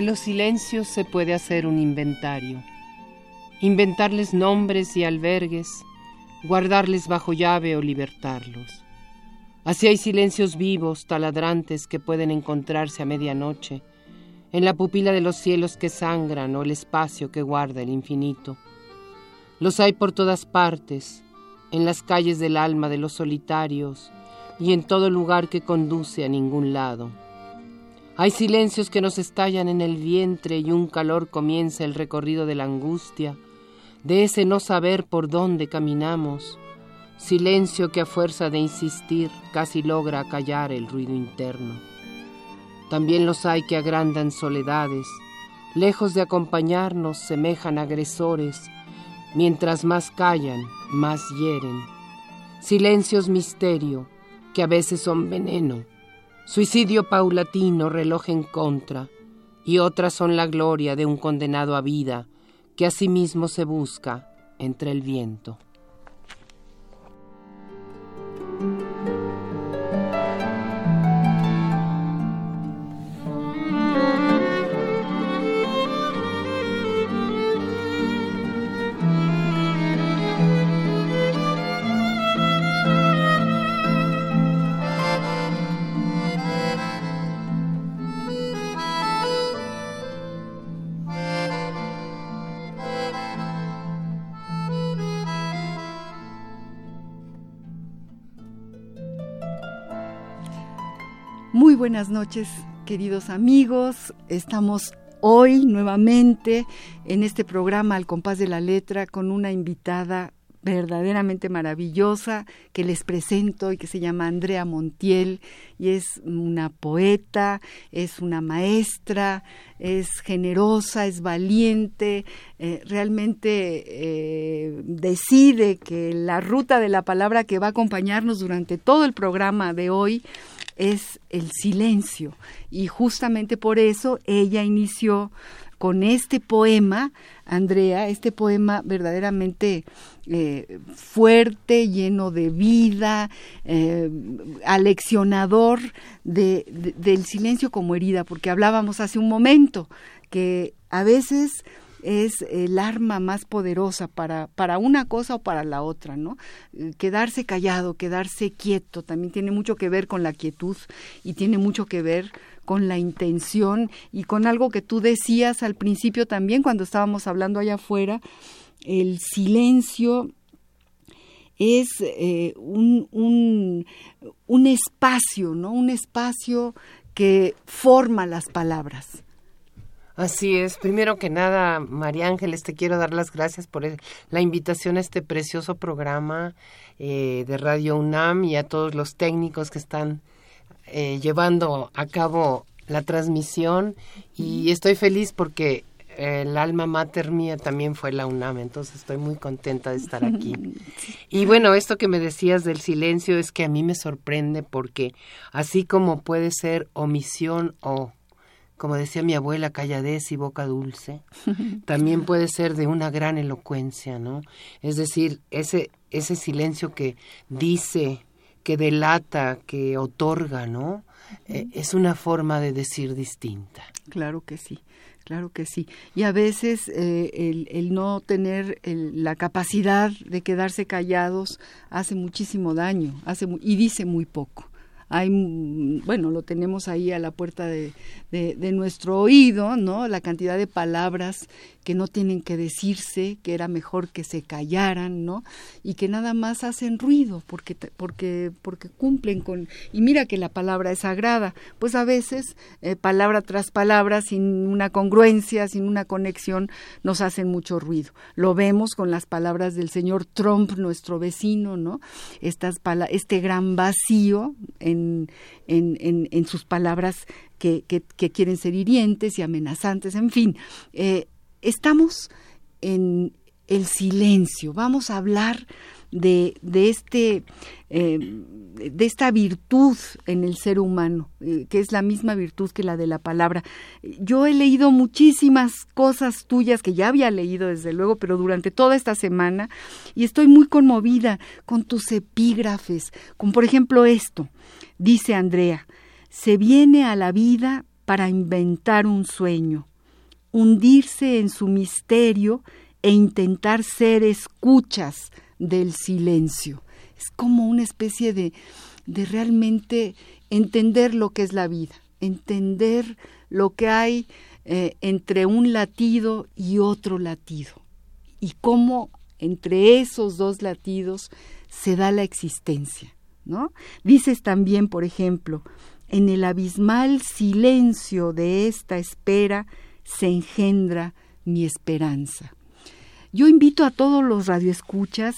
De los silencios se puede hacer un inventario, inventarles nombres y albergues, guardarles bajo llave o libertarlos. Así hay silencios vivos, taladrantes, que pueden encontrarse a medianoche, en la pupila de los cielos que sangran o el espacio que guarda el infinito. Los hay por todas partes, en las calles del alma de los solitarios y en todo lugar que conduce a ningún lado. Hay silencios que nos estallan en el vientre y un calor comienza el recorrido de la angustia, de ese no saber por dónde caminamos, silencio que a fuerza de insistir casi logra callar el ruido interno. También los hay que agrandan soledades, lejos de acompañarnos semejan agresores, mientras más callan, más hieren. Silencios misterio, que a veces son veneno, Suicidio paulatino, reloj en contra, y otras son la gloria de un condenado a vida que a sí mismo se busca entre el viento. Buenas noches, queridos amigos. Estamos hoy nuevamente en este programa Al compás de la letra con una invitada verdaderamente maravillosa que les presento y que se llama Andrea Montiel y es una poeta, es una maestra, es generosa, es valiente, eh, realmente eh, decide que la ruta de la palabra que va a acompañarnos durante todo el programa de hoy es el silencio. Y justamente por eso ella inició con este poema, Andrea, este poema verdaderamente eh, fuerte, lleno de vida, eh, aleccionador de, del silencio como herida, porque hablábamos hace un momento que a veces es el arma más poderosa para, para una cosa o para la otra, ¿no? Eh, quedarse callado, quedarse quieto, también tiene mucho que ver con la quietud y tiene mucho que ver con la intención y con algo que tú decías al principio también cuando estábamos hablando allá afuera, el silencio es eh, un, un, un espacio, ¿no? Un espacio que forma las palabras Así es. Primero que nada, María Ángeles, te quiero dar las gracias por la invitación a este precioso programa eh, de Radio UNAM y a todos los técnicos que están eh, llevando a cabo la transmisión. Y estoy feliz porque el alma mater mía también fue la UNAM, entonces estoy muy contenta de estar aquí. Y bueno, esto que me decías del silencio es que a mí me sorprende porque así como puede ser omisión o como decía mi abuela, calladez y boca dulce, también puede ser de una gran elocuencia, ¿no? Es decir, ese, ese silencio que dice, que delata, que otorga, ¿no? Eh, es una forma de decir distinta. Claro que sí. Claro que sí. Y a veces eh, el, el, no tener la capacidad de quedarse callados hace muchísimo daño hace y dice muy poco hay, mm, bueno, lo tenemos ahí a la puerta de, de, nuestro oído, ¿no? La cantidad de palabras que no tienen que decirse, que era mejor que se callaran, ¿no? Y que nada más hacen ruido porque porque porque cumplen con y mira que la palabra es sagrada, pues a veces eh, palabra tras palabra sin una congruencia, sin una conexión nos hacen mucho ruido. Lo vemos con las palabras del señor Trump, nuestro vecino, ¿no? Estas este gran vacío en, en, en, en sus palabras que, que, quieren ser hirientes y amenazantes, en fin. Eh, estamos en el silencio, vamos a hablar de, de este eh, de esta virtud en el ser humano, eh, que es la misma virtud que la de la palabra. Yo he leído muchísimas cosas tuyas que ya había leído desde luego, pero durante toda esta semana, y estoy muy conmovida con tus epígrafes, con por ejemplo esto, dice Andrea, se viene a la vida para inventar un sueño, hundirse en su misterio e intentar ser escuchas del silencio. Es como una especie de, de realmente entender lo que es la vida, entender lo que hay eh, entre un latido y otro latido y cómo entre esos dos latidos se da la existencia, ¿no? Dices también, por ejemplo, en el abismal silencio de esta espera se engendra mi esperanza. Yo invito a todos los radioescuchas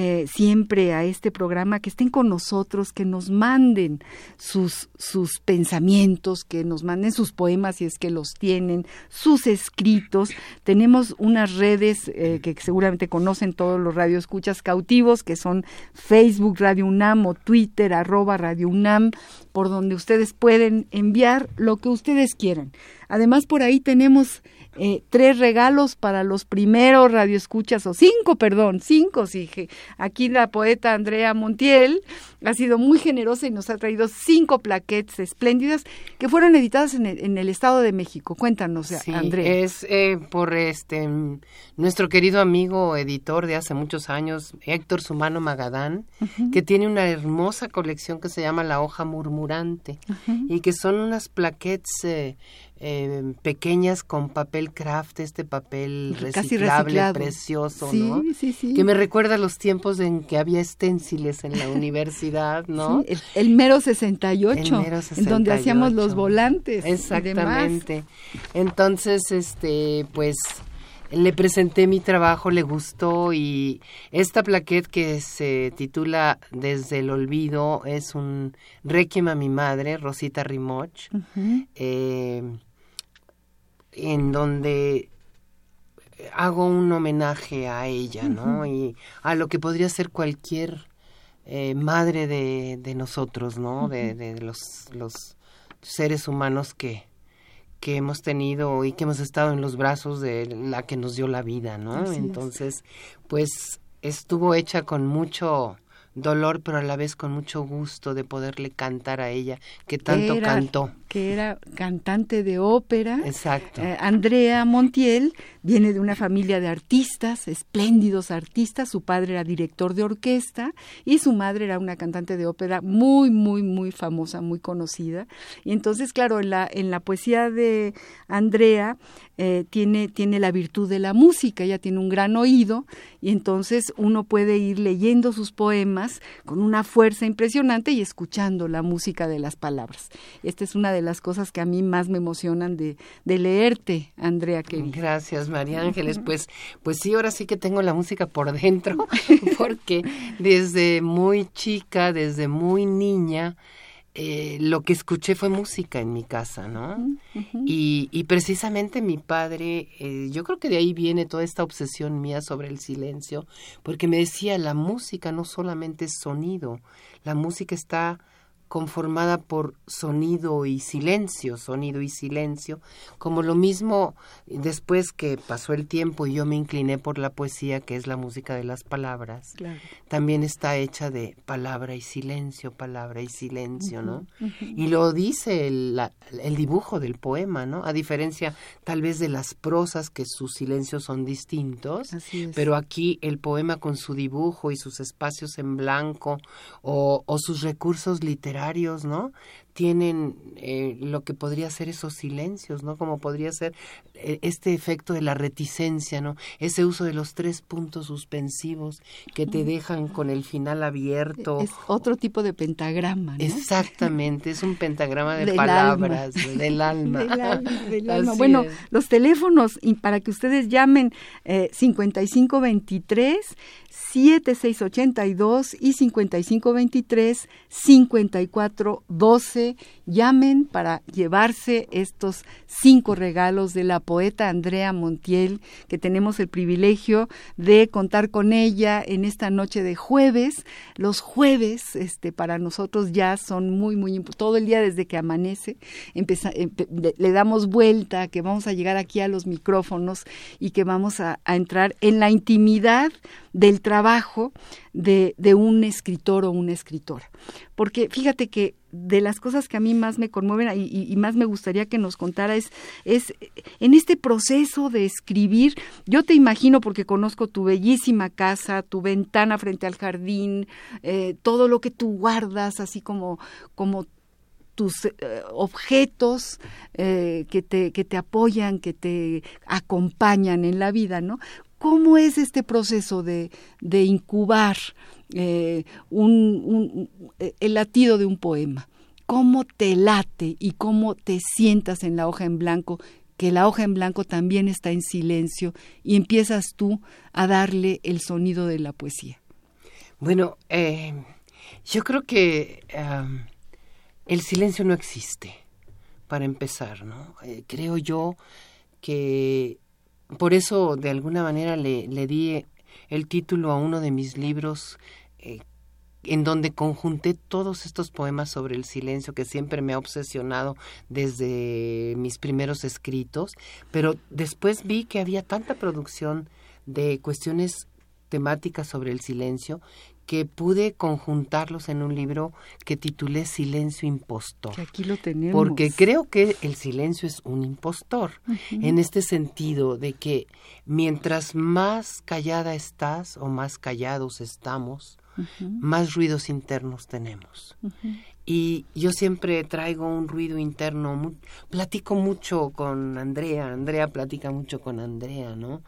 eh, siempre a este programa, que estén con nosotros, que nos manden sus, sus pensamientos, que nos manden sus poemas si es que los tienen, sus escritos. Tenemos unas redes eh, que seguramente conocen todos los radioescuchas cautivos, que son Facebook Radio UNAM o Twitter arroba Radio UNAM, por donde ustedes pueden enviar lo que ustedes quieran. Además, por ahí tenemos eh, tres regalos para los primeros radioescuchas, o cinco, perdón, cinco, sí. Aquí la poeta Andrea Montiel ha sido muy generosa y nos ha traído cinco plaquettes espléndidas que fueron editadas en el, Estado de México. Cuéntanos, Andrea. Es eh, por este nuestro querido amigo editor de hace muchos años, Héctor Sumano Magadán, que tiene una hermosa colección que se llama La Hoja Murmurante y que son unas plaquettes eh, eh, pequeñas con papel craft, este papel reciclable, precioso, ¿no? Sí, sí. Que me recuerda los tiempos en que había esténciles en la universidad, ¿no? el, mero 68, en donde hacíamos los volantes. Exactamente. Entonces, este, pues le presenté mi trabajo, le gustó y esta plaquette que se titula Desde el olvido es un requiem a mi madre, Rosita Rimoch en donde hago un homenaje a ella, ¿no? Y a lo que podría ser cualquier eh, madre de, de, nosotros, ¿no? de, de, los, los seres humanos que, que hemos tenido y que hemos estado en los brazos de la que nos dio la vida, ¿no? Entonces, pues estuvo hecha con mucho dolor, pero a la vez con mucho gusto de poderle cantar a ella, que tanto cantó. Que era cantante de ópera. Exacto. Eh, Andrea Montiel viene de una familia de artistas, espléndidos artistas. Su padre era director de orquesta y su madre era una cantante de ópera muy, muy, muy famosa, muy conocida. Y entonces, claro, en la, en la poesía de Andrea eh, tiene, tiene la virtud de la música, ella tiene un gran oído y entonces uno puede ir leyendo sus poemas con una fuerza impresionante y escuchando la música de las palabras. Esta es una de las cosas que a mí más me emocionan de, de leerte, Andrea. Gracias, María Ángeles. Pues, pues sí, ahora sí que tengo la música por dentro, porque desde muy chica, desde muy niña, eh, lo que escuché fue música en mi casa, ¿no? y, y, precisamente mi padre, eh, yo creo que de ahí viene toda esta obsesión mía sobre el silencio, porque me decía, la música no solamente es sonido, la música está conformada por sonido y silencio, sonido y silencio, como lo mismo después que pasó el tiempo y yo me incliné por la poesía, que es la música de las palabras, también está hecha de palabra y silencio, palabra y silencio, ¿no? Y lo dice el, el, dibujo del poema, ¿no? A diferencia tal vez de las prosas, que sus silencios son distintos, pero aquí el poema con su dibujo y sus espacios en blanco o, o sus recursos literarios, literarios, ¿no? Tienen eh, lo que podría ser esos silencios, ¿no? Como podría ser eh, este efecto de la reticencia, ¿no? Ese uso de los tres puntos suspensivos que te dejan con el final abierto. Es otro tipo de pentagrama, ¿no? Exactamente, es un pentagrama de palabras, del alma. del alma, Bueno, los teléfonos para que ustedes llamen eh, 5523 7682 y 5523 5412 llamen para llevarse estos cinco regalos de la poeta Andrea Montiel, que tenemos el privilegio de contar con ella en esta noche de jueves. Los jueves, este, para nosotros ya son muy, muy todo el día desde que amanece, le damos vuelta, que vamos a llegar aquí a los micrófonos y que vamos a, a entrar en la intimidad del trabajo de, de un escritor o una escritora. Porque fíjate que de las cosas que a mí más me conmueven y, más me gustaría que nos contara es, es, en este proceso de escribir, yo te imagino porque conozco tu bellísima casa, tu ventana frente al jardín, eh, todo lo que tú guardas, así como, como tus eh, objetos eh, que, te, que te apoyan, que te acompañan en la vida, ¿no? ¿Cómo es este proceso de, de incubar eh, un, eh, el latido de un poema? ¿Cómo te late y cómo te sientas en la hoja en blanco? Que la hoja en blanco también está en silencio y empiezas tú a darle el sonido de la poesía. Bueno, eh, yo creo que el silencio no existe, para empezar, ¿no? creo yo que por eso, de alguna manera, le, le di el título a uno de mis libros eh, en donde conjunté todos estos poemas sobre el silencio que siempre me ha obsesionado desde mis primeros escritos, pero después vi que había tanta producción de cuestiones temáticas sobre el silencio que pude conjuntarlos en un libro que titulé Silencio Impostor. aquí lo tenemos. Porque creo que el silencio es un impostor, en este sentido de que mientras más callada estás o más callados estamos, más ruidos internos tenemos. Y yo siempre traigo un ruido interno, platico mucho con Andrea, Andrea platica mucho con Andrea, ¿no?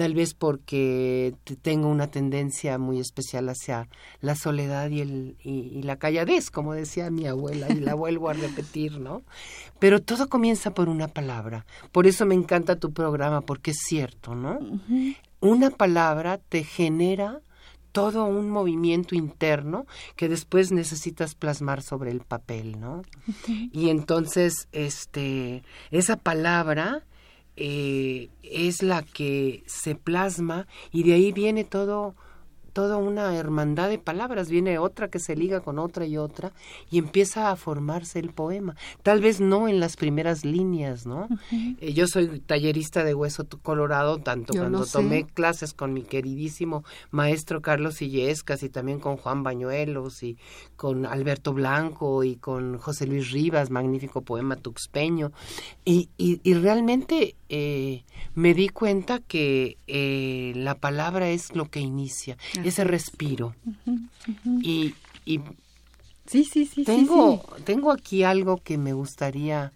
Tal vez porque tengo una tendencia muy especial hacia la soledad y, el, y, la calladez, como decía mi abuela, y la vuelvo a repetir, ¿no? Pero todo comienza por una palabra. Por eso me encanta tu programa, porque es cierto, ¿no? Una palabra te genera todo un movimiento interno que después necesitas plasmar sobre el papel, ¿no? Y entonces, este, esa palabra eh, es la que se plasma y de ahí viene todo toda una hermandad de palabras, viene otra que se liga con otra y otra y empieza a formarse el poema. Tal vez no en las primeras líneas, ¿no? Eh, yo soy tallerista de hueso colorado, tanto cuando tomé clases con mi queridísimo maestro Carlos Illescas y también con Juan Bañuelos y con Alberto Blanco y con José Luis Rivas, magnífico poema tuxpeño. Y, y, realmente eh, me di cuenta que eh, la palabra es lo que inicia ese respiro. Y, y sí, sí, sí, tengo, tengo aquí algo que me gustaría...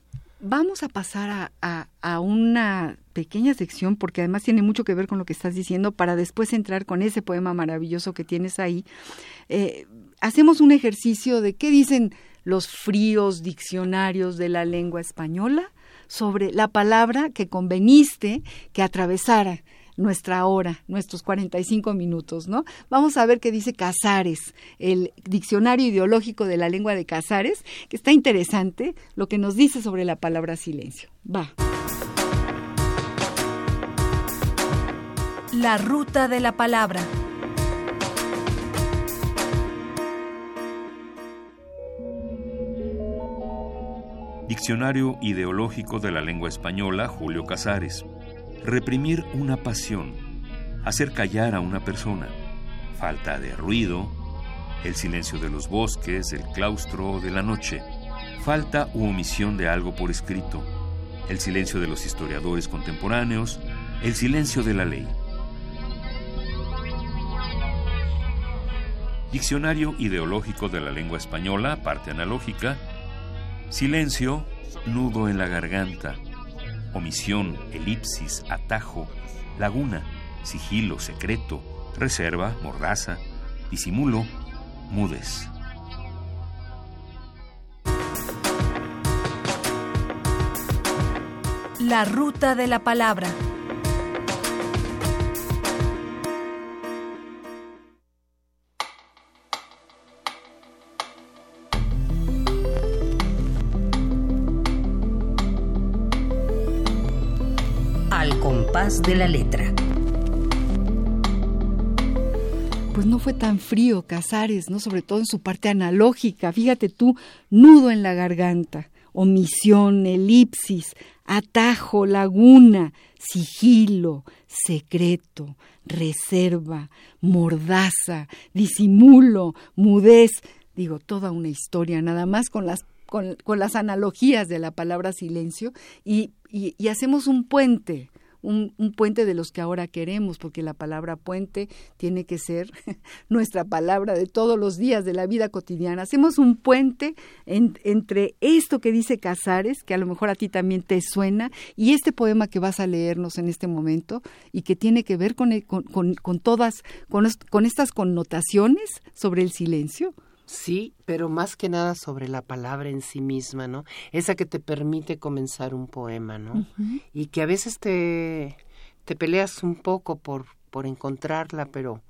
Vamos a pasar a, a, una pequeña sección, porque además tiene mucho que ver con lo que estás diciendo, para después entrar con ese poema maravilloso que tienes ahí. Eh, hacemos un ejercicio de qué dicen los fríos diccionarios de la lengua española sobre la palabra que conveniste que atravesara nuestra hora, nuestros 45 minutos, ¿no? Vamos a ver qué dice Casares, el diccionario ideológico de la lengua de Casares, que está interesante lo que nos dice sobre la palabra silencio. Va. La ruta de la palabra. Diccionario ideológico de la lengua española, Julio Casares reprimir una pasión, hacer callar a una persona, falta de ruido, el silencio de los bosques, el claustro de la noche, falta u omisión de algo por escrito, el silencio de los historiadores contemporáneos, el silencio de la ley. Diccionario ideológico de la lengua española, parte analógica. Silencio, nudo en la garganta. Omisión, elipsis, atajo, laguna, sigilo, secreto, reserva, mordaza, disimulo, mudes. La ruta de la palabra. De la letra. Pues no fue tan frío Casares, ¿no? Sobre todo en su parte analógica. Fíjate tú, nudo en la garganta, omisión, elipsis, atajo, laguna, sigilo, secreto, reserva, mordaza, disimulo, mudez, digo, toda una historia, nada más con las, con, las analogías de la palabra silencio y, y hacemos un puente un, puente de los que ahora queremos, porque la palabra puente tiene que ser nuestra palabra de todos los días de la vida cotidiana. Hacemos un puente entre esto que dice Casares, que a lo mejor a ti también te suena, y este poema que vas a leernos en este momento y que tiene que ver con, con, con todas, con, con estas connotaciones sobre el silencio. Sí, pero más que nada sobre la palabra en sí misma, ¿no? Esa que te permite comenzar un poema, ¿no? Y que a veces te, te peleas un poco por, por encontrarla, pero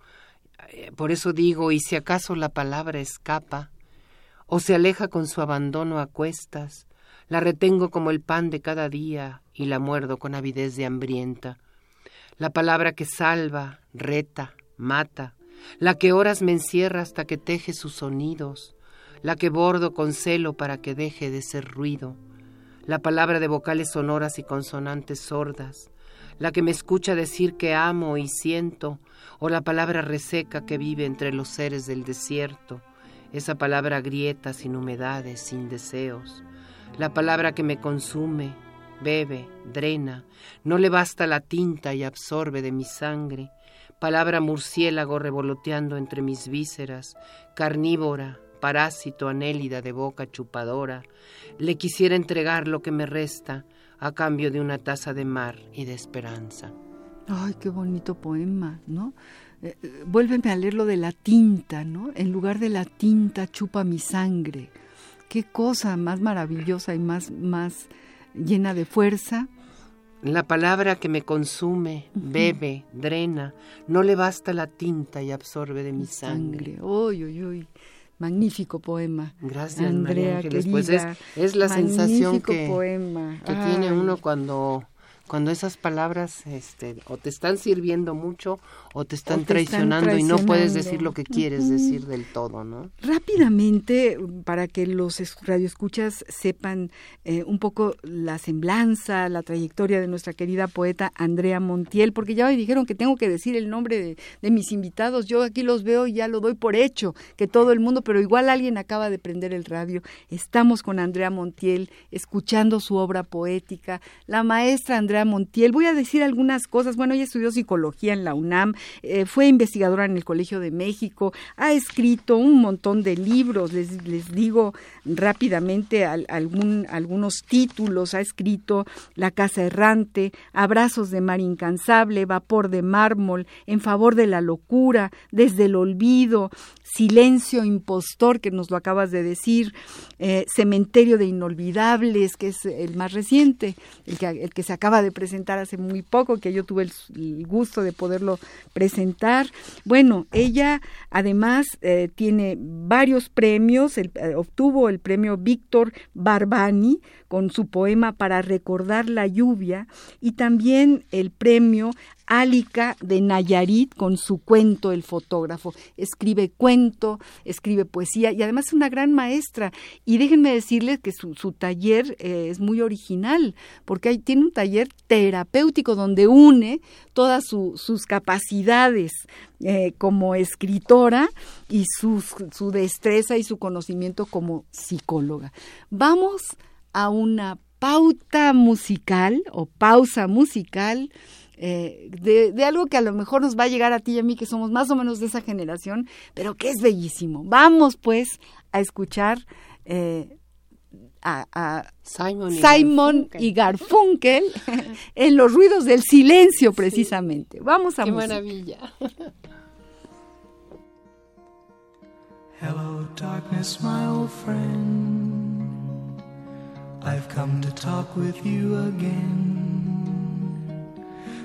eh, por eso digo, y si acaso la palabra escapa, o se aleja con su abandono a cuestas, la retengo como el pan de cada día y la muerdo con avidez de hambrienta. La palabra que salva, reta, mata, la que horas me encierra hasta que teje sus sonidos, la que bordo con celo para que deje de ser ruido, la palabra de vocales sonoras y consonantes sordas, la que me escucha decir que amo y siento, o la palabra reseca que vive entre los seres del desierto, esa palabra grieta sin humedades, sin deseos, la palabra que me consume, bebe, drena, no le basta la tinta y absorbe de mi sangre, palabra murciélago revoloteando entre mis vísceras, carnívora, parásito anélida de boca chupadora, le quisiera entregar lo que me resta a cambio de una taza de mar y de esperanza. Ay, qué bonito poema, ¿no? Eh, eh, vuélveme a leer lo de la tinta, ¿no? En lugar de la tinta chupa mi sangre. Qué cosa más maravillosa y más, más llena de fuerza la palabra que me consume, bebe, drena, no le basta la tinta y absorbe de mi sangre. Uy, uy, uy. Magnífico poema. Gracias, Andrea. Querida, pues es, es la sensación que, que tiene uno cuando cuando esas palabras este, o te están sirviendo mucho o te están, traicionando, y no puedes decir lo que quieres decir del todo, ¿no? Rápidamente, para que los radioescuchas sepan eh, un poco la semblanza, la trayectoria de nuestra querida poeta Andrea Montiel, porque ya me dijeron que tengo que decir el nombre de, de mis invitados, yo aquí los veo y ya lo doy por hecho, que todo el mundo, pero igual alguien acaba de prender el radio, estamos con Andrea Montiel, escuchando su obra poética, la maestra Andrea Montiel, voy a decir algunas cosas, bueno, ella estudió psicología en la UNAM, eh, fue investigadora en el Colegio de México, ha escrito un montón de libros, les, les digo rápidamente algún, algunos títulos, ha escrito La Casa Errante, Abrazos de Mar Incansable, Vapor de Mármol, En favor de la locura, Desde el Olvido, Silencio Impostor, que nos lo acabas de decir, eh, Cementerio de Inolvidables, que es el más reciente, el que, el que se acaba de presentar hace muy poco, que yo tuve el, gusto de poderlo presentar. Bueno, ella además eh, tiene varios premios, eh, obtuvo el premio Víctor Barbani con su poema Para recordar la lluvia y también el premio Álica de Nayarit con su cuento El fotógrafo. Escribe cuento, escribe poesía y además es una gran maestra. Y déjenme decirles que su, taller eh, es muy original porque tiene un taller terapéutico donde une todas sus capacidades eh, como escritora y su destreza y su conocimiento como psicóloga. Vamos a una pauta musical o pausa musical eh, de, algo que a lo mejor nos va a llegar a ti y a mí, que somos más o menos de esa generación, pero que es bellísimo. Vamos pues a escuchar eh, a, Simon, y, Garfunkel. en los ruidos del silencio precisamente. Vamos a Qué maravilla. Hello darkness, my old friend. I've come to talk with you again.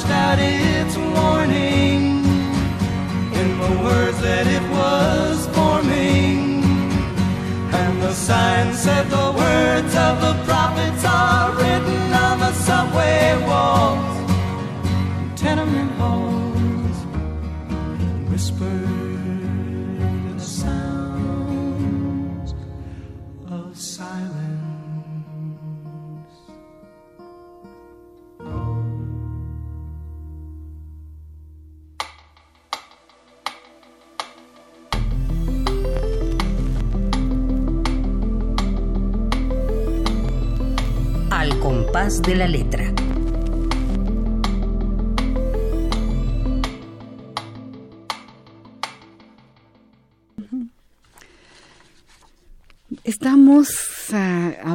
sign flashed out its warning in the words that it was forming. And the sign said the words of the prophets de la letra. Estamos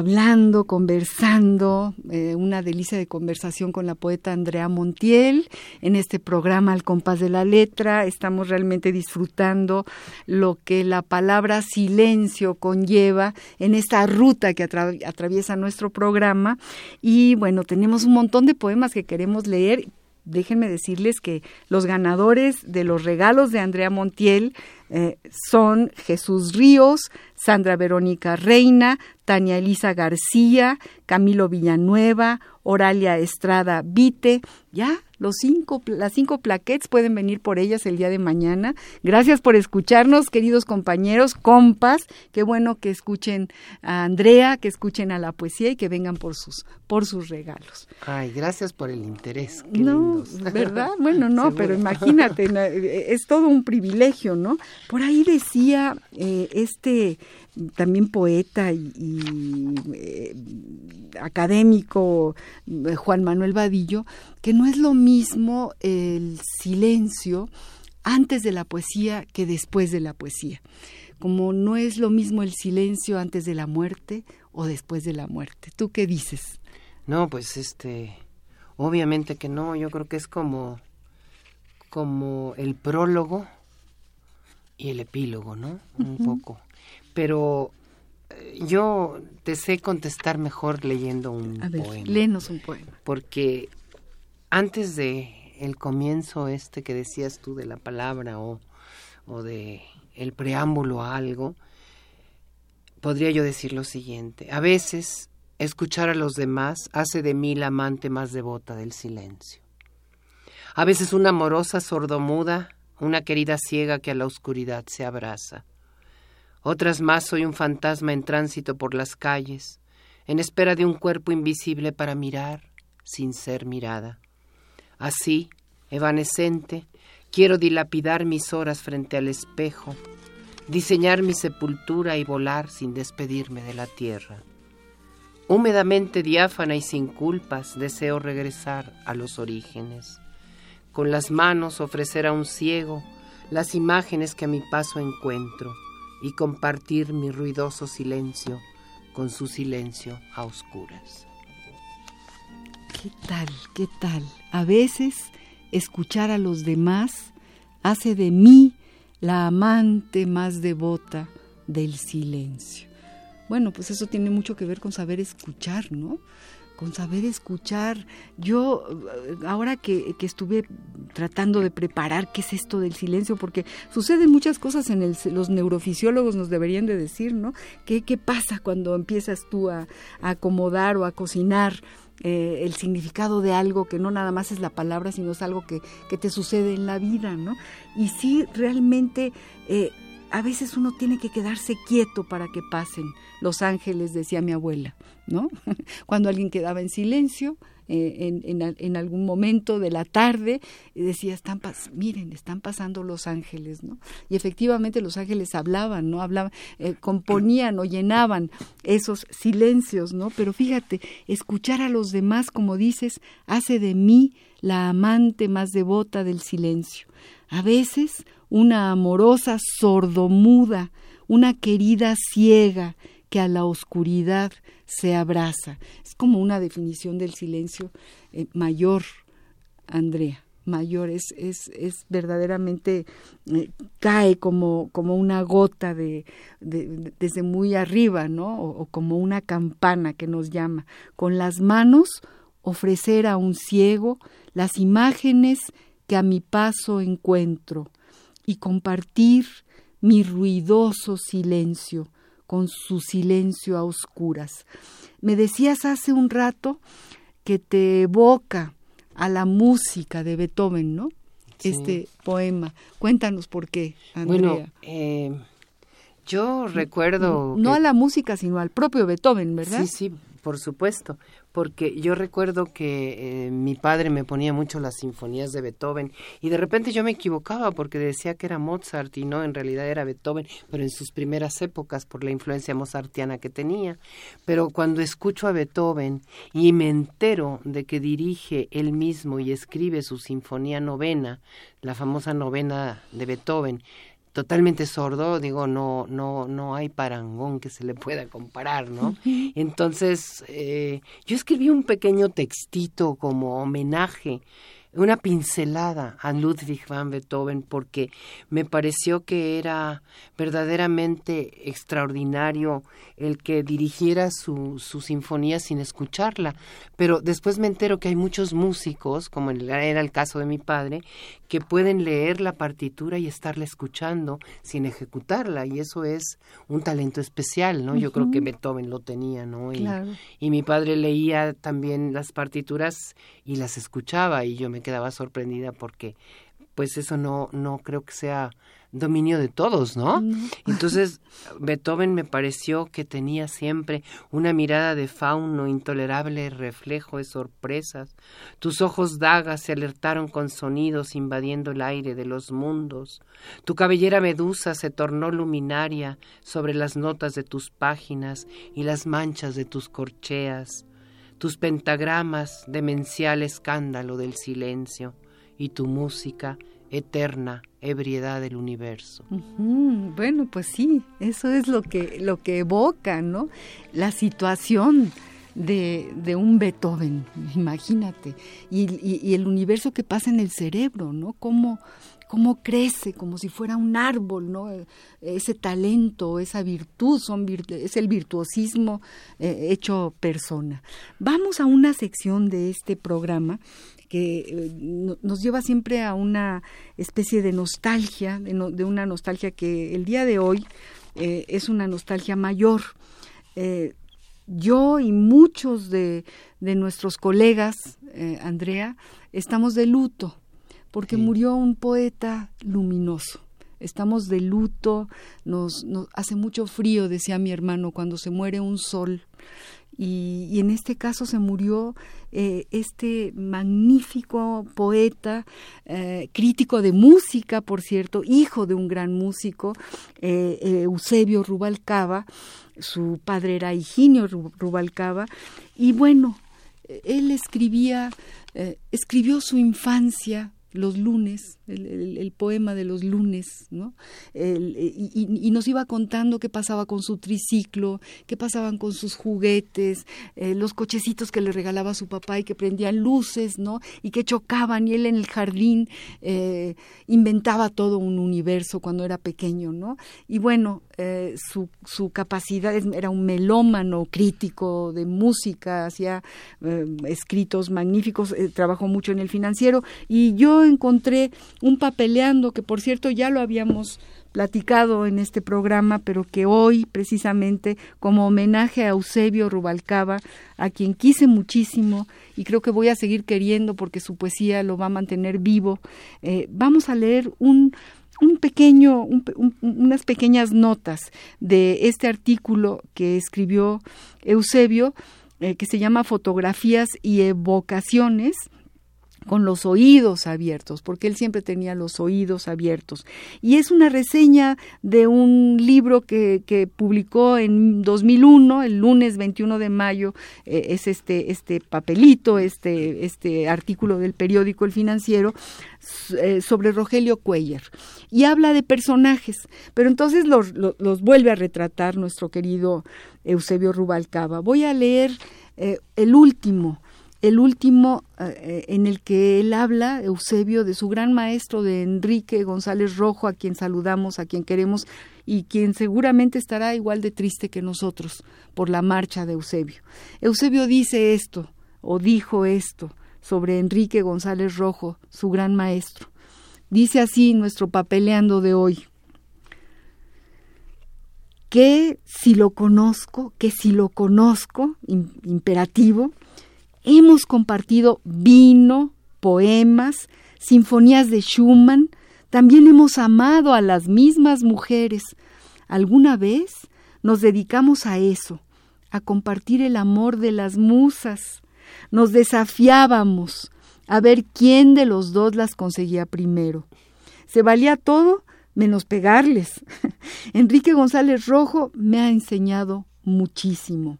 hablando, conversando, eh, una delicia de conversación con la poeta Andrea Montiel en este programa Al compás de la letra. Estamos realmente disfrutando lo que la palabra silencio conlleva en esta ruta que atraviesa nuestro programa. Y bueno, tenemos un montón de poemas que queremos leer déjenme decirles que los ganadores de los regalos de Andrea Montiel eh, son Jesús Ríos, Sandra Verónica Reina, Tania Elisa García, Camilo Villanueva, Oralia Estrada Vite, ya los cinco, las cinco plaquettes pueden venir por ellas el día de mañana. Gracias por escucharnos, queridos compañeros, compas. Qué bueno que escuchen a Andrea, que escuchen a la poesía y que vengan por sus, por sus regalos. Ay, gracias por el interés. no, ¿verdad? Bueno, no, pero imagínate, es todo un privilegio, ¿no? Por ahí decía eh, este también poeta y, eh, académico eh, Juan Manuel Vadillo, que no es lo mismo el silencio antes de la poesía que después de la poesía. Como no es lo mismo el silencio antes de la muerte o después de la muerte. ¿Tú qué dices? No, pues este, obviamente que no, yo creo que es como, como el prólogo y el epílogo, ¿no? Un poco. Pero eh, yo te sé contestar mejor leyendo un A ver, poema. léenos un poema. Porque antes de el comienzo este que decías tú de la palabra o, o de el preámbulo a algo, podría yo decir lo siguiente. A veces escuchar a los demás hace de mí la amante más devota del silencio. A veces una amorosa sordomuda, una querida ciega que a la oscuridad se abraza. Otras más soy un fantasma en tránsito por las calles, en espera de un cuerpo invisible para mirar sin ser mirada. Así, evanescente, quiero dilapidar mis horas frente al espejo, diseñar mi sepultura y volar sin despedirme de la tierra. Húmedamente diáfana y sin culpas deseo regresar a los orígenes. Con las manos ofrecer a un ciego las imágenes que a mi paso encuentro y compartir mi ruidoso silencio con su silencio a oscuras. ¿Qué tal? ¿Qué tal? A veces escuchar a los demás hace de mí la amante más devota del silencio. Bueno, pues eso tiene mucho que ver con saber escuchar, ¿no? Con saber escuchar. Yo, eh, ahora que, que estuve tratando de preparar qué es esto del silencio, porque suceden muchas cosas en el, los neurofisiólogos nos deberían de decir, ¿no? ¿Qué, qué pasa cuando empiezas tú a, acomodar o a cocinar? Eh, el significado de algo que no nada más es la palabra, sino es algo que, que te sucede en la vida, ¿no? Y sí, realmente eh, a veces uno tiene que quedarse quieto para que pasen los ángeles, decía mi abuela, ¿no? Cuando alguien quedaba en silencio, eh, en, algún momento de la tarde, decía, están miren, están pasando los ángeles, ¿no? Y efectivamente los ángeles hablaban, ¿no? Hablaban, eh, componían o llenaban esos silencios, ¿no? Pero fíjate, escuchar a los demás, como dices, hace de mí la amante más devota del silencio. A veces una amorosa sordomuda, una querida ciega que a la oscuridad se abraza. Es como una definición del silencio eh, mayor, Andrea, mayor, es, es, es verdaderamente, eh, cae como, como una gota de, de, de, desde muy arriba, ¿no? O como una campana que nos llama. Con las manos ofrecer a un ciego las imágenes que a mi paso encuentro y compartir mi ruidoso silencio con su silencio a oscuras. Me decías hace un rato que te evoca a la música de Beethoven, ¿no? Sí. Este poema. Cuéntanos por qué, Andrea. Bueno, eh, yo recuerdo... No, no a la música, sino al propio Beethoven, ¿verdad? Sí, sí, por supuesto, porque yo recuerdo que eh, mi padre me ponía mucho las sinfonías de Beethoven y de repente yo me equivocaba porque decía que era Mozart y no, en realidad era Beethoven, pero en sus primeras épocas por la influencia mozartiana que tenía. Pero cuando escucho a Beethoven y me entero de que dirige él mismo y escribe su sinfonía novena, la famosa novena de Beethoven, totalmente sordo, digo, no, no, no hay parangón que se le pueda comparar, ¿no? Entonces, eh, yo escribí un pequeño textito como homenaje, una pincelada a Ludwig van Beethoven, porque me pareció que era verdaderamente extraordinario el que dirigiera su, su sinfonía sin escucharla. Pero después me entero que hay muchos músicos, como era el caso de mi padre, que pueden leer la partitura y estarla escuchando sin ejecutarla y eso es un talento especial, ¿no? Uh -huh. Yo creo que Beethoven lo tenía, ¿no? Y, claro. y, mi padre leía también las partituras y las escuchaba y yo me quedaba sorprendida porque pues eso no no creo que sea dominio de todos, ¿no? no. Entonces, Beethoven me pareció que tenía siempre una mirada de fauno, intolerable reflejo de sorpresas. Tus ojos dagas se alertaron con sonidos invadiendo el aire de los mundos. Tu cabellera medusa se tornó luminaria sobre las notas de tus páginas y las manchas de tus corcheas. Tus pentagramas, demencial escándalo del silencio, y tu música, eterna ebriedad del universo. Bueno, pues sí, eso es lo que, lo que evoca, ¿no? La situación de, de un Beethoven, imagínate, y, el universo que pasa en el cerebro, ¿no? Cómo, cómo crece como si fuera un árbol, ¿no? Ese talento, esa virtud, son es el virtuosismo eh, hecho persona. Vamos a una sección de este programa que eh, nos lleva siempre a una especie de nostalgia, de, una nostalgia que el día de hoy eh, es una nostalgia mayor. Yo y muchos de, nuestros colegas, Andrea, estamos de luto porque murió un poeta luminoso. Estamos de luto, nos, nos, hace mucho frío, decía mi hermano, cuando se muere un sol. Y, en este caso se murió eh, este magnífico poeta, eh, crítico de música, por cierto, hijo de un gran músico, eh, Eusebio Rubalcaba, su padre era Higinio Rubalcaba, y bueno, él escribía, escribió su infancia los lunes, el, poema de los lunes, ¿no? y, nos iba contando qué pasaba con su triciclo, qué pasaban con sus juguetes, eh, los cochecitos que le regalaba su papá y que prendían luces, ¿no? Y que chocaban y él en el jardín eh, inventaba todo un universo cuando era pequeño, ¿no? Y bueno, eh, su, su, capacidad era un melómano crítico de música, hacía escritos magníficos, trabajó mucho en el financiero y yo encontré un papeleando que por cierto ya lo habíamos platicado en este programa, pero que hoy precisamente como homenaje a Eusebio Rubalcaba, a quien quise muchísimo y creo que voy a seguir queriendo porque su poesía lo va a mantener vivo, eh, vamos a leer un, un pequeño, unas pequeñas notas de este artículo que escribió Eusebio, eh, que se llama Fotografías y Evocaciones, con los oídos abiertos, porque él siempre tenía los oídos abiertos. Y es una reseña de un libro que, que publicó en 2001, el lunes 21 de mayo, eh, es este, este papelito, este, este artículo del periódico El Financiero, eh, sobre Rogelio Cuellar. Y habla de personajes, pero entonces los, los, vuelve a retratar nuestro querido Eusebio Rubalcaba. Voy a leer eh, el último el último eh, en el que él habla, Eusebio, de su gran maestro, de Enrique González Rojo, a quien saludamos, a quien queremos y quien seguramente estará igual de triste que nosotros por la marcha de Eusebio. Eusebio dice esto, o dijo esto, sobre Enrique González Rojo, su gran maestro. Dice así nuestro papeleando de hoy. Que si lo conozco, que si lo conozco, imperativo, Hemos compartido vino, poemas, sinfonías de Schumann, también hemos amado a las mismas mujeres. ¿Alguna vez nos dedicamos a eso, a compartir el amor de las musas? Nos desafiábamos a ver quién de los dos las conseguía primero. Se valía todo menos pegarles. Enrique González Rojo me ha enseñado muchísimo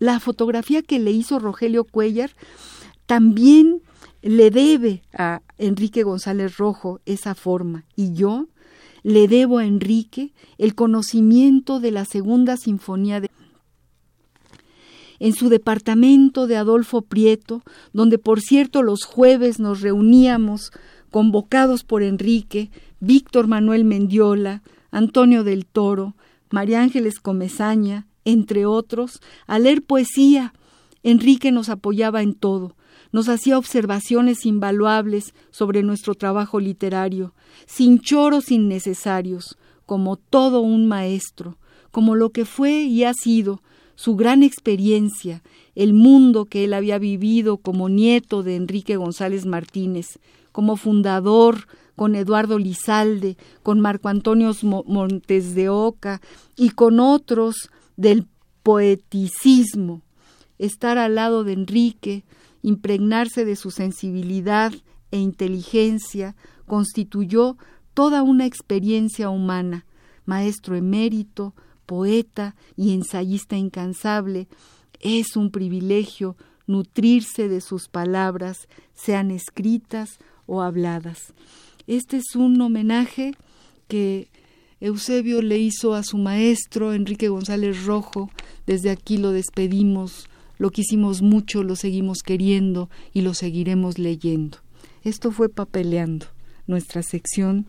la fotografía que le hizo Rogelio Cuellar también le debe a Enrique González Rojo esa forma. Y yo le debo a Enrique el conocimiento de la segunda sinfonía de en su departamento de Adolfo Prieto, donde por cierto los jueves nos reuníamos convocados por Enrique, Víctor Manuel Mendiola, Antonio del Toro, María Ángeles Comezaña, entre otros, a leer poesía. Enrique nos apoyaba en todo, nos hacía observaciones invaluables sobre nuestro trabajo literario, sin choros innecesarios, como todo un maestro, como lo que fue y ha sido su gran experiencia, el mundo que él había vivido como nieto de Enrique González Martínez, como fundador con Eduardo Lizalde, con Marco Antonio Montes de Oca y con otros del poeticismo, estar al lado de Enrique, impregnarse de su sensibilidad e inteligencia, constituyó toda una experiencia humana, maestro emérito, poeta y ensayista incansable, es un privilegio nutrirse de sus palabras, sean escritas o habladas. Este es un homenaje que Eusebio le hizo a su maestro Enrique González Rojo. Desde aquí lo despedimos, lo quisimos mucho, lo seguimos queriendo y lo seguiremos leyendo. Esto fue Papeleando, nuestra sección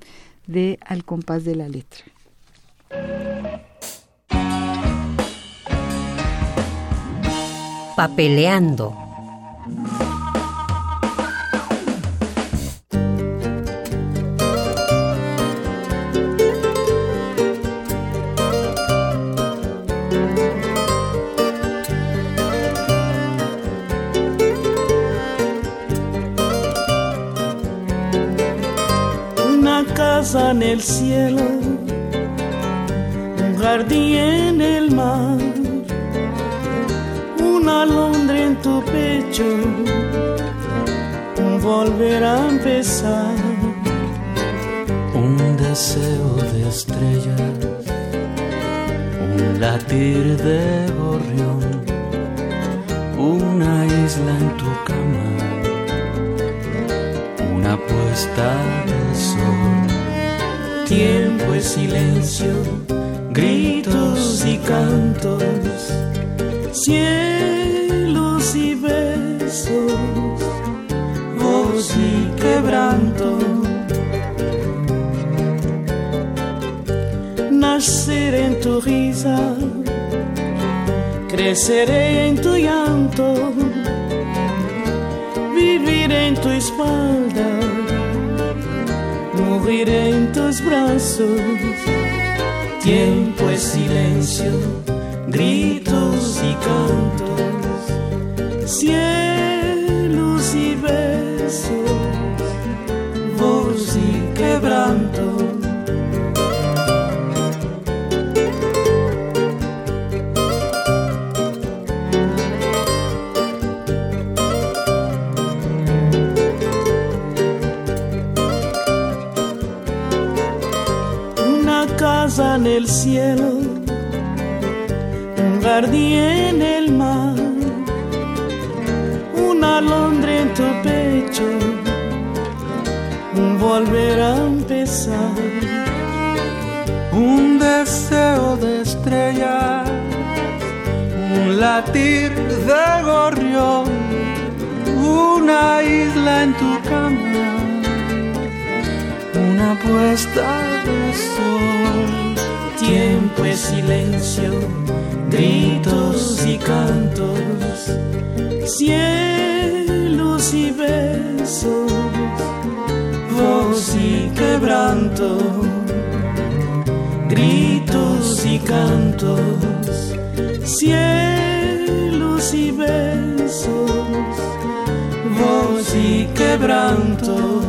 de Al compás de la letra. Papeleando. Casa en el cielo, un jardín en el mar, una alondra en tu pecho, un volver a empezar, un deseo de estrellas, un latir de gorrión, una isla en tu cama, una puesta silencio, gritos y cantos, cielos y besos, voz y quebranto. Nacer en tu risa, creceré en tu llanto, vivir en tu espalda morir en tus brazos. Tiempo es silencio, gritos y cantos, en el cielo, un jardín en el mar, una alondra en tu pecho, un volver a empezar, un deseo de estrellas, un latir de gorrión, una isla en tu cama, una puesta de sol. Tiempo es silencio, gritos y cantos, cielos y besos, voz y quebranto, gritos y cantos, cielos y besos, voz y quebranto,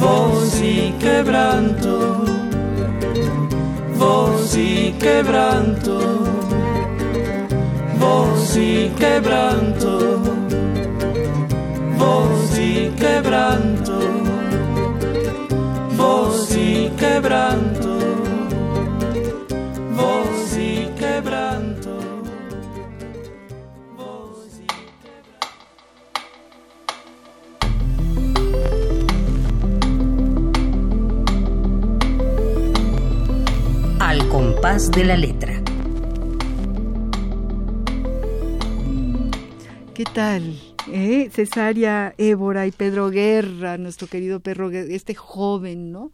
voz y quebranto y quebranto, voz quebranto, voz y quebranto, voz quebranto, de la letra. ¿Qué tal? eh? Cesárea Évora y Pedro Guerra, nuestro querido Guerra, este joven, ¿no?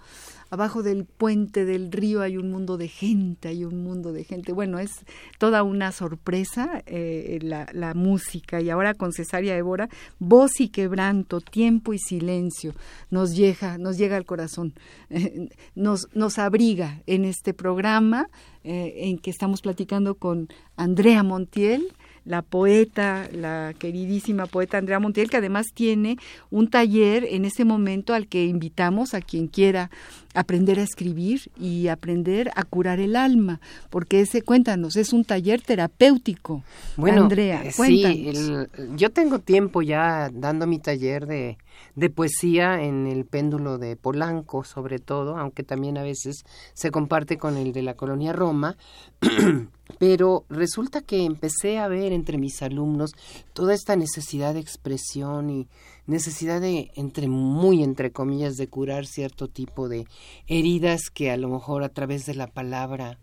Abajo del puente del río hay un mundo de gente, hay un mundo de gente. Bueno, es toda una sorpresa eh, la, música. Y ahora con Cesárea Évora, voz y quebranto, tiempo y silencio, nos llega, nos llega al corazón, eh, nos, nos abriga en este programa eh, en que estamos platicando con Andrea Montiel, la poeta, la queridísima poeta Andrea Montiel, que además tiene un taller en este momento al que invitamos a quien quiera aprender a escribir y aprender a curar el alma, porque ese, cuéntanos, es un taller terapéutico. Bueno, Andrea, eh, cuéntanos. sí, el- yo tengo tiempo ya dando mi taller de, de poesía en el péndulo de Polanco, sobre todo, aunque también a veces se comparte con el de la colonia Roma, pero resulta que empecé a ver entre mis alumnos toda esta necesidad de expresión y necesidad de, entre muy entre comillas, de curar cierto tipo de heridas que a lo mejor a través de la palabra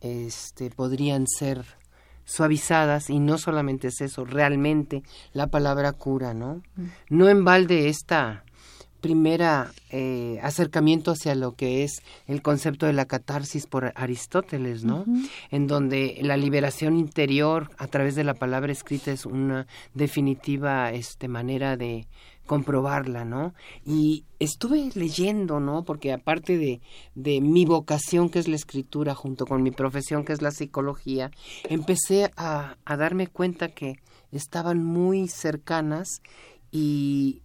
este, podrían ser suavizadas y no solamente es eso, realmente la palabra cura, ¿no? No en balde esta primera eh, acercamiento hacia lo que es el concepto de la catarsis por Aristóteles, ¿no? En donde la liberación interior a través de la palabra escrita es una definitiva este, manera de comprobarla, ¿no? Y estuve leyendo, ¿no? Porque aparte de, de mi vocación, que es la escritura, junto con mi profesión, que es la psicología, empecé a, a darme cuenta que estaban muy cercanas y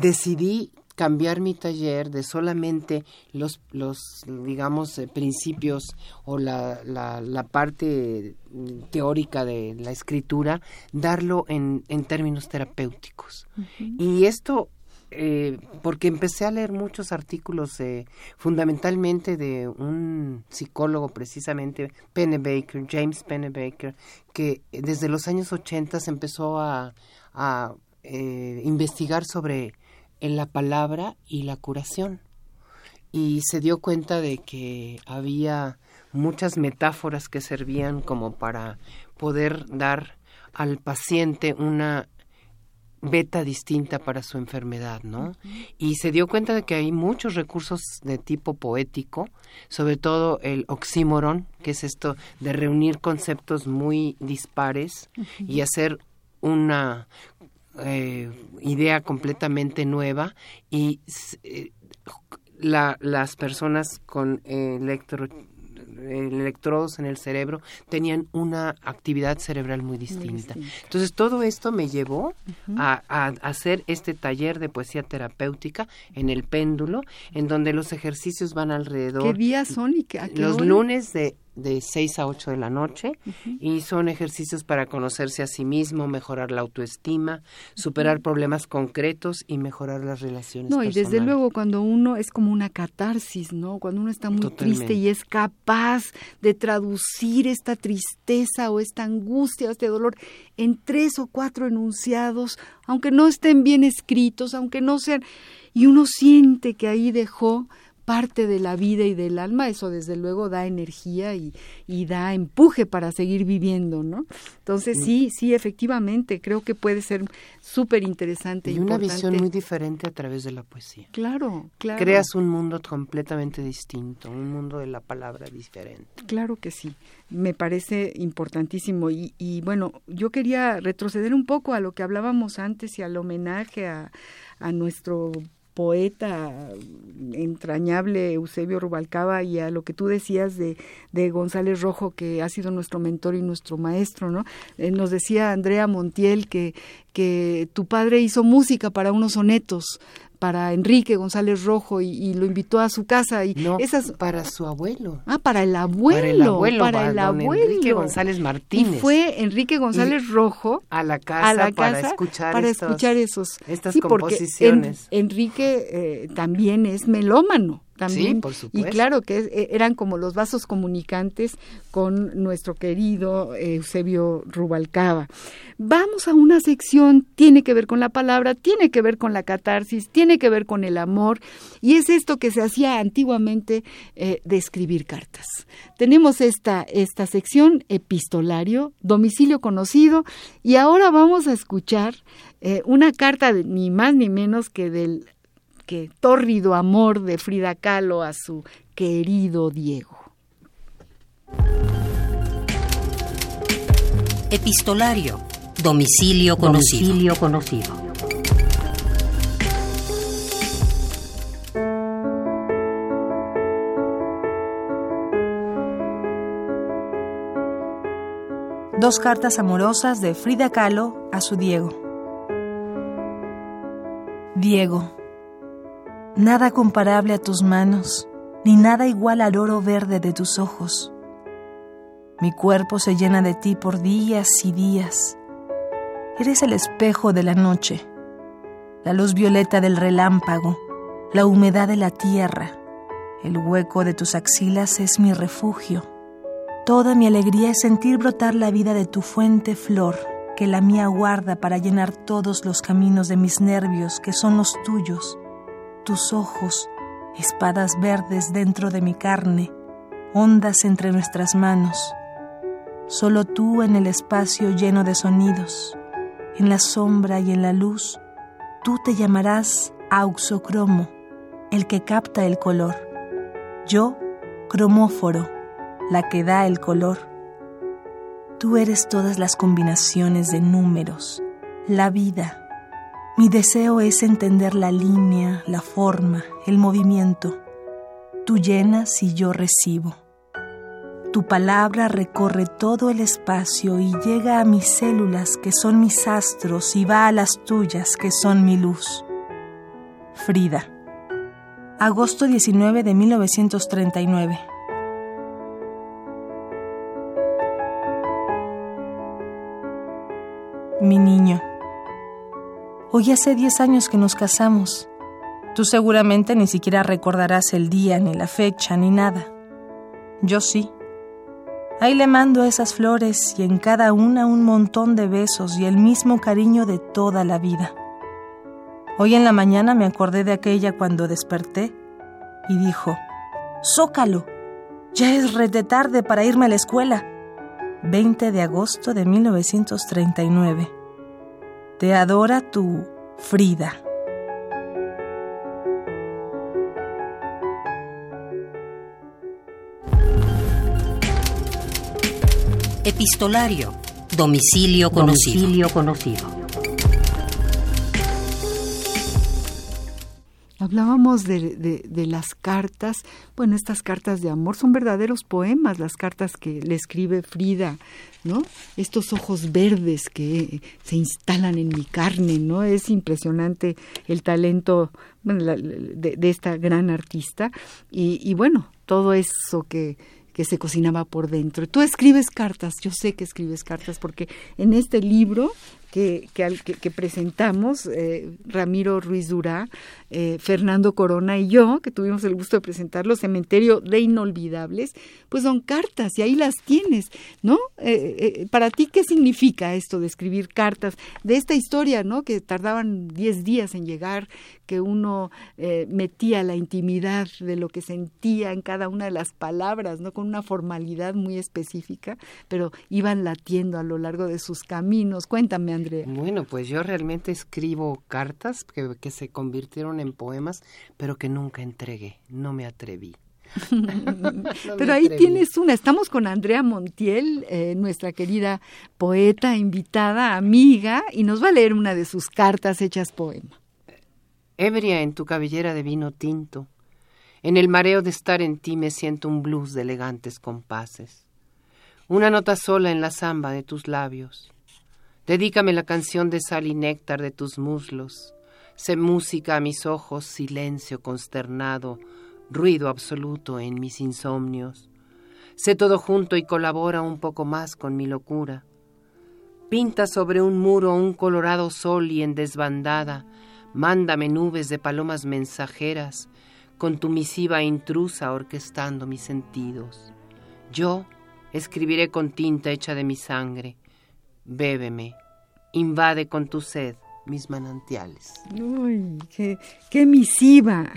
decidí cambiar mi taller de solamente los, los digamos, eh, principios o la, la, la parte mm, teórica de la escritura, darlo en, en términos terapéuticos. Y esto, eh, porque empecé a leer muchos artículos, eh, fundamentalmente de un psicólogo precisamente, Pennebaker, James Pennebaker, que desde los años 80 se empezó a, a investigar sobre en la palabra y la curación. Y se dio cuenta de que había muchas metáforas que servían como para poder dar al paciente una beta distinta para su enfermedad, ¿no? Y se dio cuenta de que hay muchos recursos de tipo poético, sobre todo el oxímoron, que es esto de reunir conceptos muy dispares y hacer una eh, idea completamente nueva y eh, la- las personas con electro- electrodos en el cerebro tenían una actividad cerebral muy distinta. Entonces todo esto me llevó a, a hacer este taller de poesía terapéutica en el péndulo, en donde los ejercicios van alrededor ¿Qué días son y qué, a qué los hora? lunes de, de 6 a 8 de la noche y son ejercicios para conocerse a sí mismo, mejorar la autoestima, superar problemas concretos y mejorar las relaciones No, y desde luego cuando uno es como una catarsis, ¿no? Cuando uno está muy Totalmente. triste y es capaz de traducir esta tristeza o esta angustia o este dolor en tres o cuatro enunciados, aunque no estén bien escritos, aunque no sean, y uno siente que ahí dejó parte de la vida y del alma, eso desde luego da energía y, y da empuje para seguir viviendo, ¿no? Entonces sí, sí, efectivamente, creo que puede ser súper interesante. y una visión muy diferente a través de la poesía. Claro, claro. Creas un mundo completamente distinto, un mundo de la palabra diferente. Claro que sí, me parece importantísimo. Y, y bueno, yo quería retroceder un poco a lo que hablábamos antes y al homenaje a, a nuestro poeta entrañable Eusebio Rubalcaba y a lo que tú decías de, de González Rojo, que ha sido nuestro mentor y nuestro maestro, ¿no? Eh, nos decía Andrea Montiel que, que tu padre hizo música para unos sonetos para Enrique González Rojo y, y lo invitó a su casa y No, esas para su abuelo. Ah, para el abuelo. Para el abuelo, para para el abuelo. Enrique González Martínez. Y fue Enrique González Rojo a la casa, a la para casa escuchar, para estos- escuchar esos estas sí, porque composiciones. En- Enrique eh, también es melómano. También, Sí, por Y supuesto. claro que eh, eran como los vasos comunicantes con nuestro querido eh, Eusebio Rubalcaba. Vamos a una sección, tiene que ver con la palabra, tiene que ver con la catarsis, tiene que ver con el amor, y es esto que se hacía antiguamente eh, de escribir cartas. Tenemos esta, esta sección, epistolario, domicilio conocido, y ahora vamos a escuchar eh, una carta de, ni más ni menos que del que tórrido amor de Frida Kahlo a su querido Diego. Epistolario. Domicilio conocido. Domicilio conocido. Dos cartas amorosas de Frida Kahlo a su Diego. Diego, Nada comparable a tus manos, ni nada igual al oro verde de tus ojos. Mi cuerpo se llena de ti por días y días. Eres el espejo de la noche, la luz violeta del relámpago, la humedad de la tierra. El hueco de tus axilas es mi refugio. Toda mi alegría es sentir brotar la vida de tu fuente flor, que la mía guarda para llenar todos los caminos de mis nervios, que son los tuyos. Tus ojos, espadas verdes dentro de mi carne, ondas entre nuestras manos. Solo tú en el espacio lleno de sonidos, en la sombra y en la luz, tú te llamarás auxocromo, el que capta el color. Yo, cromóforo, la que da el color. Tú eres todas las combinaciones de números, la vida. Mi deseo es entender la línea, la forma, el movimiento. Tú llenas y yo recibo. Tu palabra recorre todo el espacio y llega a mis células que son mis astros y va a las tuyas que son mi luz. Frida. Agosto 19 de 1939. mi niño. Hoy hace diez años que nos casamos. Tú seguramente ni siquiera recordarás el día, ni la fecha, ni nada. Yo sí. Ahí le mando esas flores y en cada una un montón de besos y el mismo cariño de toda la vida. Hoy en la mañana me acordé de aquella cuando desperté y dijo, Zócalo, ya es red de tarde para irme a la escuela. 20 de agosto de 1939. Te adora tu Frida. Epistolario. Domicilio conocido. Domicilio conocido. Hablábamos de, las cartas, bueno, estas cartas de amor son verdaderos poemas, las cartas que le escribe Frida, ¿no? Estos ojos verdes que se instalan en mi carne, ¿no? Es impresionante el talento de, esta gran artista y, y bueno, todo eso que, que se cocinaba por dentro. Tú escribes cartas, yo sé que escribes cartas porque en este libro que, que, presentamos, eh, Ramiro Ruiz Durá, eh, Fernando Corona y yo, que tuvimos el gusto de presentarlo, Cementerio de Inolvidables, pues son cartas y ahí las tienes, ¿no? Eh, para ti, ¿qué significa esto de escribir cartas de esta historia, ¿no? Que tardaban 10 días en llegar, que uno metía la intimidad de lo que sentía en cada una de las palabras, ¿no? Con una formalidad muy específica, pero iban latiendo a lo largo de sus caminos. Cuéntame, bueno, pues yo realmente escribo cartas que, se convirtieron en poemas, pero que nunca entregué, no me atreví. Pero ahí tienes una. Estamos con Andrea Montiel, eh, nuestra querida poeta, invitada, amiga, y nos va a leer una de sus cartas hechas poema. Ebria en tu cabellera de vino tinto, en el mareo de estar en ti me siento un blues de elegantes compases. Una nota sola en la samba de tus labios, Dedícame la canción de sal y néctar de tus muslos. Sé música a mis ojos, silencio consternado, ruido absoluto en mis insomnios. Sé todo junto y colabora un poco más con mi locura. Pinta sobre un muro un colorado sol y en desbandada, mándame nubes de palomas mensajeras, con tu misiva intrusa orquestando mis sentidos. Yo escribiré con tinta hecha de mi sangre, Bébeme, invade con tu sed mis manantiales. Uy, qué, misiva.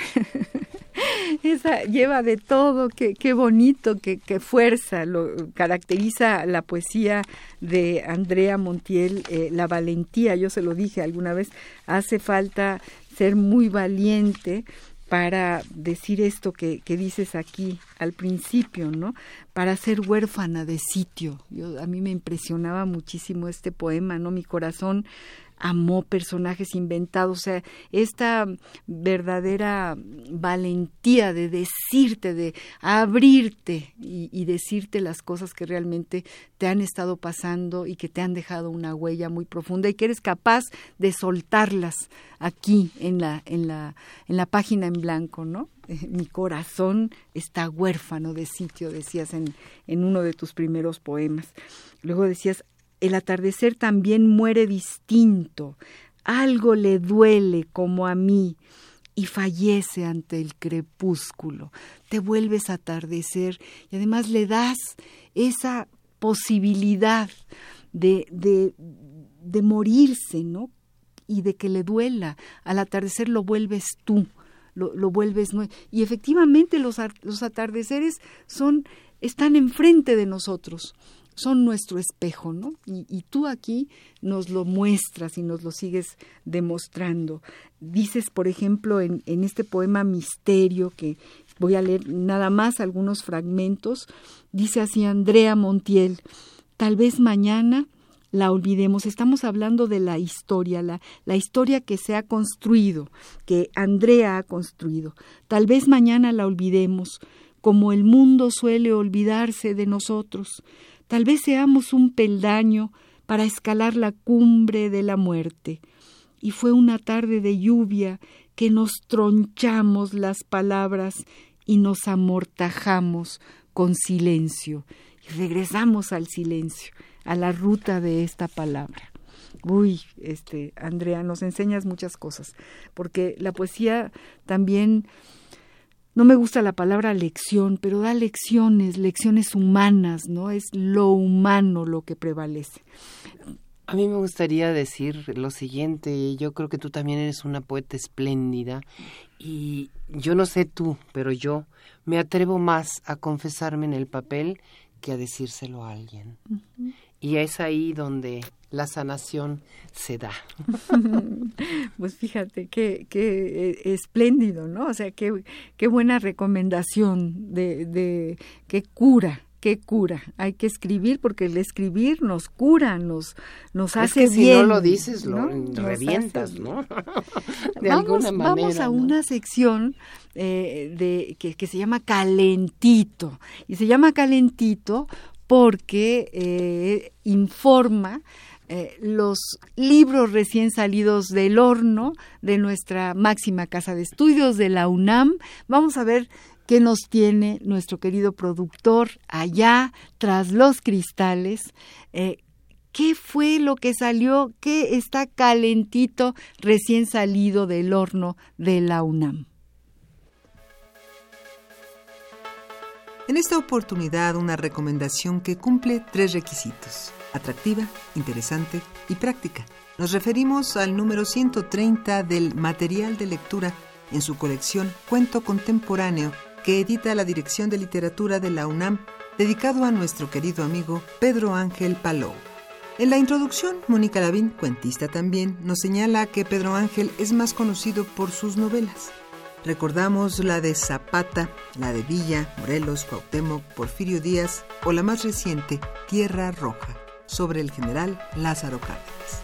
Esa lleva de todo, qué, qué bonito, qué, qué, fuerza, lo caracteriza la poesía de Andrea Montiel, eh, la valentía, yo se lo dije alguna vez, hace falta ser muy valiente para decir esto que, que, dices aquí al principio, ¿no? Para ser huérfana de sitio. Yo, a mí me impresionaba muchísimo este poema, ¿no? Mi corazón amó personajes inventados, o sea, esta verdadera valentía de decirte, de abrirte y, decirte las cosas que realmente te han estado pasando y que te han dejado una huella muy profunda y que eres capaz de soltarlas aquí en la, en la, en la página en blanco, ¿no? mi corazón está huérfano de sitio, decías en, en uno de tus primeros poemas. Luego decías, el atardecer también muere distinto, algo le duele como a mí y fallece ante el crepúsculo. Te vuelves a atardecer y además le das esa posibilidad de, de, de morirse, ¿no? Y de que le duela. Al atardecer lo vuelves tú, lo, lo vuelves. Y efectivamente los, los atardeceres son, están enfrente de nosotros son nuestro espejo, ¿no? Y, tú aquí nos lo muestras y nos lo sigues demostrando. Dices, por ejemplo, en, este poema Misterio, que voy a leer nada más algunos fragmentos, dice así Andrea Montiel, tal vez mañana la olvidemos. Estamos hablando de la historia, la, historia que se ha construido, que Andrea ha construido. Tal vez mañana la olvidemos, como el mundo suele olvidarse de nosotros. Tal vez seamos un peldaño para escalar la cumbre de la muerte. Y fue una tarde de lluvia que nos tronchamos las palabras y nos amortajamos con silencio. Y regresamos al silencio, a la ruta de esta palabra. Uy, este, Andrea, nos enseñas muchas cosas, porque la poesía también no me gusta la palabra lección, pero da lecciones, lecciones humanas, ¿no? Es lo humano lo que prevalece. A mí me gustaría decir lo siguiente, yo creo que tú también eres una poeta espléndida y yo no sé tú, pero yo me atrevo más a confesarme en el papel que a decírselo a alguien. Y es ahí donde la sanación se da. pues fíjate, qué, qué eh, espléndido, ¿no? O sea, qué, qué buena recomendación de, de qué cura, qué cura. Hay que escribir porque el escribir nos cura, nos, nos hace que bien. Si no lo dices, lo revientas, ¿no? de vamos, alguna manera. Vamos a una sección eh, de, que, que se llama Calentito. Y se llama Calentito porque eh, informa eh, los libros recién salidos del horno de nuestra máxima casa de estudios de la UNAM. Vamos a ver qué nos tiene nuestro querido productor allá tras los cristales. Eh, ¿Qué fue lo que salió? ¿Qué está calentito recién salido del horno de la UNAM? En esta oportunidad una recomendación que cumple tres requisitos atractiva, interesante y práctica. Nos referimos al número 130 del material de lectura en su colección Cuento Contemporáneo que edita la Dirección de Literatura de la UNAM, dedicado a nuestro querido amigo Pedro Ángel Palou. En la introducción, Mónica Lavín, cuentista también, nos señala que Pedro Ángel es más conocido por sus novelas. Recordamos la de Zapata, la de Villa, Morelos, Cuauhtémoc, Porfirio Díaz o la más reciente, Tierra Roja sobre el general Lázaro Cárdenas.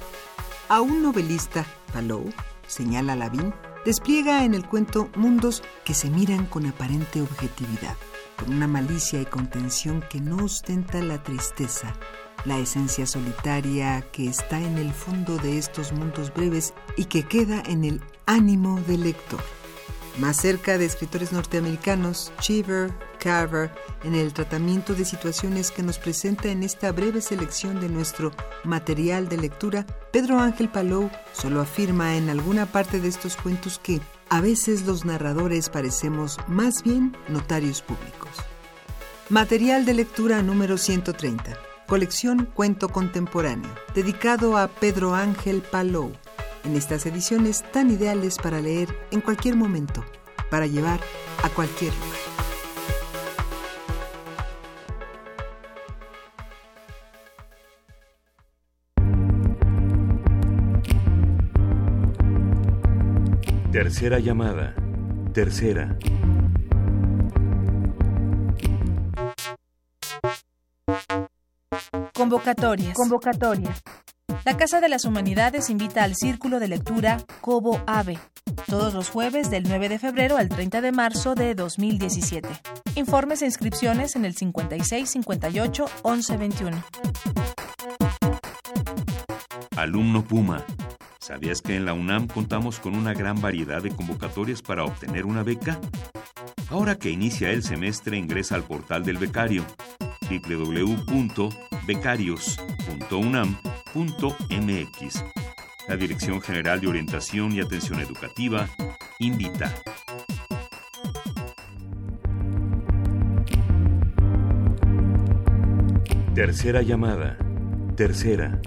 A un novelista, Palou, señala Lavín, despliega en el cuento mundos que se miran con aparente objetividad, con una malicia y contención que no ostenta la tristeza, la esencia solitaria que está en el fondo de estos mundos breves y que queda en el ánimo del lector. Más cerca de escritores norteamericanos, Cheever, En el tratamiento de situaciones que nos presenta en esta breve selección de nuestro material de lectura, Pedro Ángel Palou solo afirma en alguna parte de estos cuentos que a veces los narradores parecemos más bien notarios públicos. Material de lectura número 130. Colección Cuento Contemporáneo, dedicado a Pedro Ángel Palou en estas ediciones tan ideales para leer en cualquier momento, para llevar a cualquier lugar. Tercera llamada. Tercera. Convocatorias. Convocatorias. La Casa de las Humanidades invita al Círculo de Lectura Cobo Ave, todos los jueves del 9 de febrero al 30 de marzo de 2017. Informes e inscripciones en el 56 58 11 21. Alumno Puma. ¿Sabías que en la UNAM contamos con una gran variedad de convocatorias para obtener una beca? Ahora que inicia el semestre ingresa al portal del becario www.becarios.unam.mx. La Dirección General de Orientación y Atención Educativa invita. Tercera llamada. Tercera.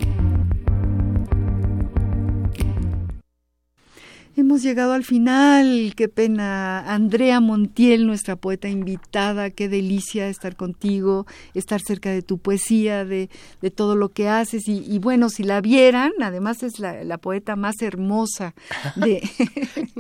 Hemos llegado al final, qué pena. Andrea Montiel, nuestra poeta invitada, qué delicia estar contigo, estar cerca de tu poesía, de, de todo lo que haces. Y, bueno, si la vieran, además es la, poeta más hermosa de,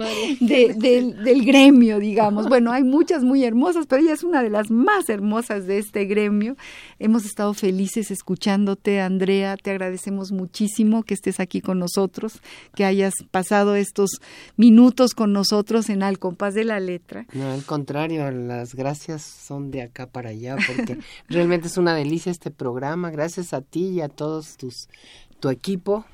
del, gremio, digamos. Bueno, hay muchas muy hermosas, pero ella es una de las más hermosas de este gremio. Hemos estado felices escuchándote, Andrea. Te agradecemos muchísimo que estés aquí con nosotros, que hayas pasado estos minutos con nosotros en Al Compás de la Letra. No, al contrario, las gracias son de acá para allá, porque realmente es una delicia este programa. Gracias a ti y a todos tus tu equipo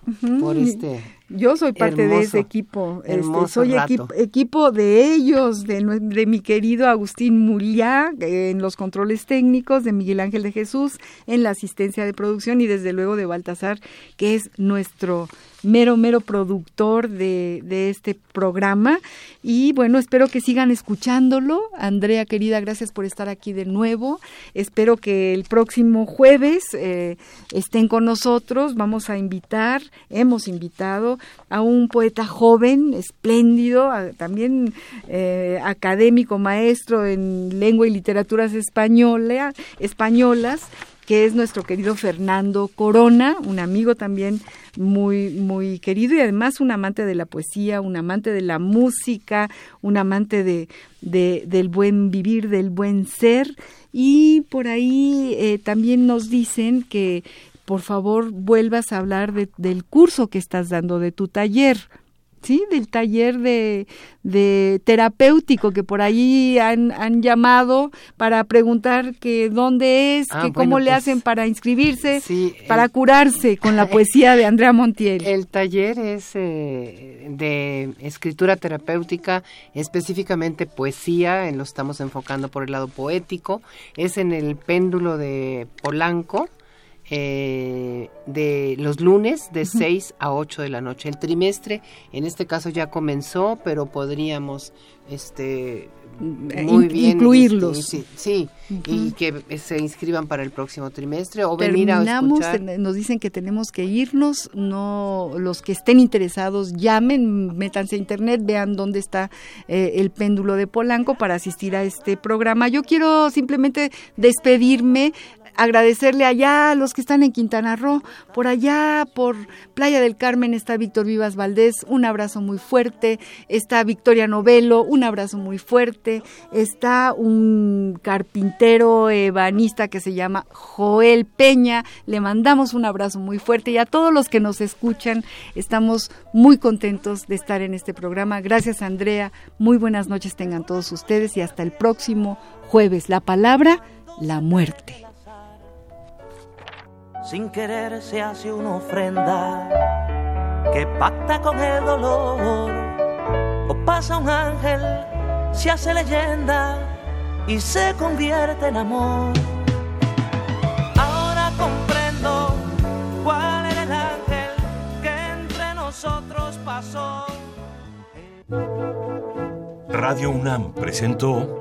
por este yo soy parte de ese equipo este, soy equipo de ellos de, de, mi querido Agustín Muriá en los controles técnicos de Miguel Ángel de Jesús en la asistencia de producción y desde luego de Baltasar que es nuestro mero, mero productor de, de, este programa. Y bueno, espero que sigan escuchándolo. Andrea, querida, gracias por estar aquí de nuevo. Espero que el próximo jueves eh, estén con nosotros. Vamos a invitar, hemos invitado a un poeta joven, espléndido, también eh, académico, maestro en lengua y literaturas española, españolas que es nuestro querido Fernando Corona, un amigo también muy, muy querido y además un amante de la poesía, un amante de la música, un amante de, del buen vivir, del buen ser. Y por ahí eh, también nos dicen que por favor vuelvas a hablar del curso que estás dando, de tu taller. ¿sí? del taller de, de terapéutico que por ahí han, han, llamado para preguntar que dónde es, ah, que cómo le pues, hacen para inscribirse, para curarse con la poesía de Andrea Montiel. El taller es eh, de escritura terapéutica, específicamente poesía, en lo estamos enfocando por el lado poético, es en el péndulo de Polanco eh, de los lunes de 6 a 8 de la noche. El trimestre, en este caso ya comenzó, pero podríamos este eh, muy bien incluirlos. Este, sí, y que se inscriban para el próximo trimestre o venir a escuchar. Nos dicen que tenemos que irnos, no los que estén interesados llamen, métanse a internet, vean dónde está eh, el péndulo de Polanco para asistir a este programa. Yo quiero simplemente despedirme agradecerle allá a los que están en Quintana Roo, por allá, por Playa del Carmen está Víctor Vivas Valdés, un abrazo muy fuerte, está Victoria Novelo, un abrazo muy fuerte, está un carpintero ebanista que se llama Joel Peña, le mandamos un abrazo muy fuerte y a todos los que nos escuchan, estamos muy contentos de estar en este programa. Gracias Andrea, muy buenas noches tengan todos ustedes y hasta el próximo jueves. La palabra, la muerte sin querer se hace una ofrenda que pacta con el dolor. O pasa un ángel, se hace leyenda y se convierte en amor. Ahora comprendo cuál era el ángel que entre nosotros pasó. Radio UNAM presentó